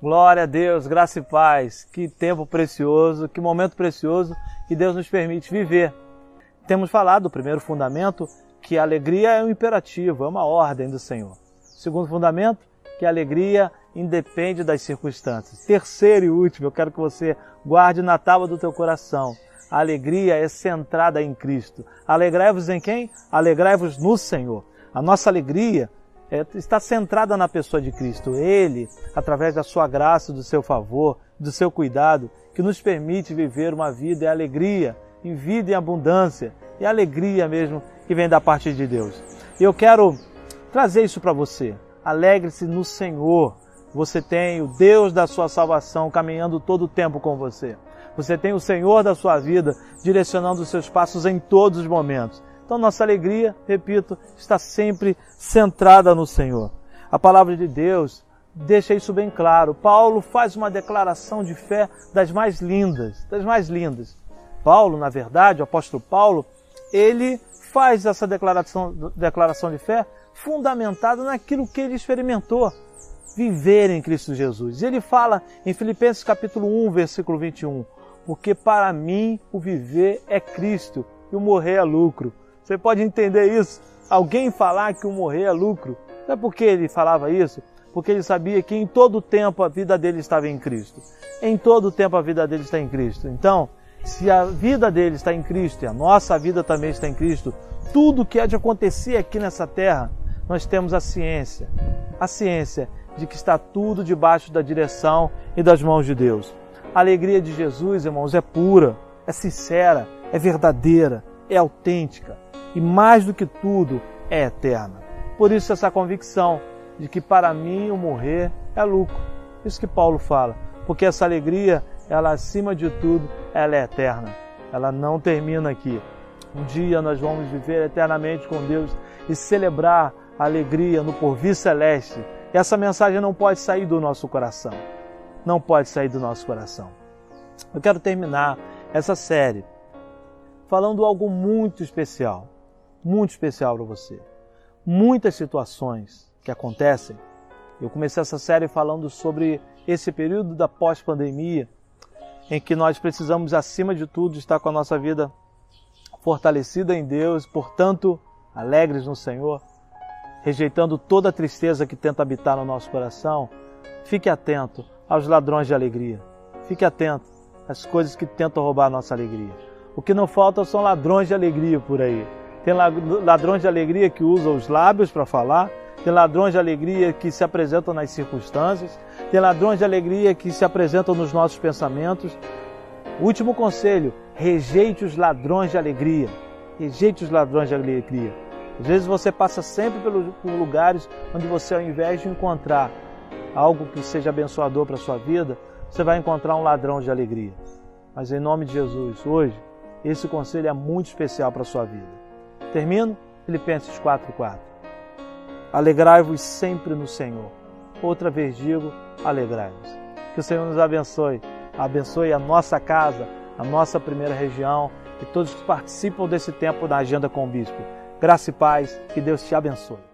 Glória a Deus, graça e paz. Que tempo precioso, que momento precioso que Deus nos permite viver. Temos falado do primeiro fundamento, que a alegria é um imperativo, é uma ordem do Senhor. Segundo fundamento, que a alegria independe das circunstâncias. Terceiro e último, eu quero que você guarde na tábua do teu coração. A alegria é centrada em Cristo. Alegrai-vos em quem? Alegrai-vos no Senhor. A nossa alegria é, está centrada na pessoa de Cristo. Ele, através da sua graça, do seu favor, do seu cuidado, que nos permite viver uma vida em alegria, em vida em abundância, e alegria mesmo que vem da parte de Deus. E eu quero trazer isso para você. Alegre-se no Senhor. Você tem o Deus da sua salvação caminhando todo o tempo com você. Você tem o Senhor da sua vida direcionando os seus passos em todos os momentos. Então, nossa alegria, repito, está sempre centrada no Senhor. A palavra de Deus deixa isso bem claro. Paulo faz uma declaração de fé das mais lindas, das mais lindas. Paulo, na verdade, o apóstolo Paulo, ele faz essa declaração, declaração de fé fundamentada naquilo que ele experimentou, viver em Cristo Jesus. Ele fala em Filipenses capítulo 1, versículo 21, porque para mim o viver é Cristo e o morrer é lucro. Você pode entender isso? Alguém falar que o morrer é lucro. Não é porque ele falava isso? Porque ele sabia que em todo tempo a vida dele estava em Cristo. Em todo tempo a vida dele está em Cristo. Então, se a vida dele está em Cristo e a nossa vida também está em Cristo, tudo que há de acontecer aqui nessa terra, nós temos a ciência. A ciência de que está tudo debaixo da direção e das mãos de Deus. A alegria de Jesus, irmãos, é pura, é sincera, é verdadeira, é autêntica e mais do que tudo é eterna. Por isso essa convicção de que para mim o morrer é lucro. Isso que Paulo fala, porque essa alegria, ela acima de tudo, ela é eterna. Ela não termina aqui. Um dia nós vamos viver eternamente com Deus e celebrar a alegria no porvir celeste. E essa mensagem não pode sair do nosso coração. Não pode sair do nosso coração. Eu quero terminar essa série falando algo muito especial muito especial para você. Muitas situações que acontecem. Eu comecei essa série falando sobre esse período da pós-pandemia, em que nós precisamos, acima de tudo, estar com a nossa vida fortalecida em Deus, portanto, alegres no Senhor, rejeitando toda a tristeza que tenta habitar no nosso coração. Fique atento aos ladrões de alegria. Fique atento às coisas que tentam roubar a nossa alegria. O que não falta são ladrões de alegria por aí tem ladrões de alegria que usam os lábios para falar, tem ladrões de alegria que se apresentam nas circunstâncias, tem ladrões de alegria que se apresentam nos nossos pensamentos. Último conselho: rejeite os ladrões de alegria. Rejeite os ladrões de alegria. Às vezes você passa sempre por lugares onde você, ao invés de encontrar algo que seja abençoador para a sua vida, você vai encontrar um ladrão de alegria. Mas em nome de Jesus, hoje, esse conselho é muito especial para a sua vida. Termino Filipenses 4:4. Alegrai-vos sempre no Senhor. Outra vez digo, alegrai-vos. Que o Senhor nos abençoe, abençoe a nossa casa, a nossa primeira região e todos que participam desse tempo da agenda com o bispo. Graça e paz, que Deus te abençoe.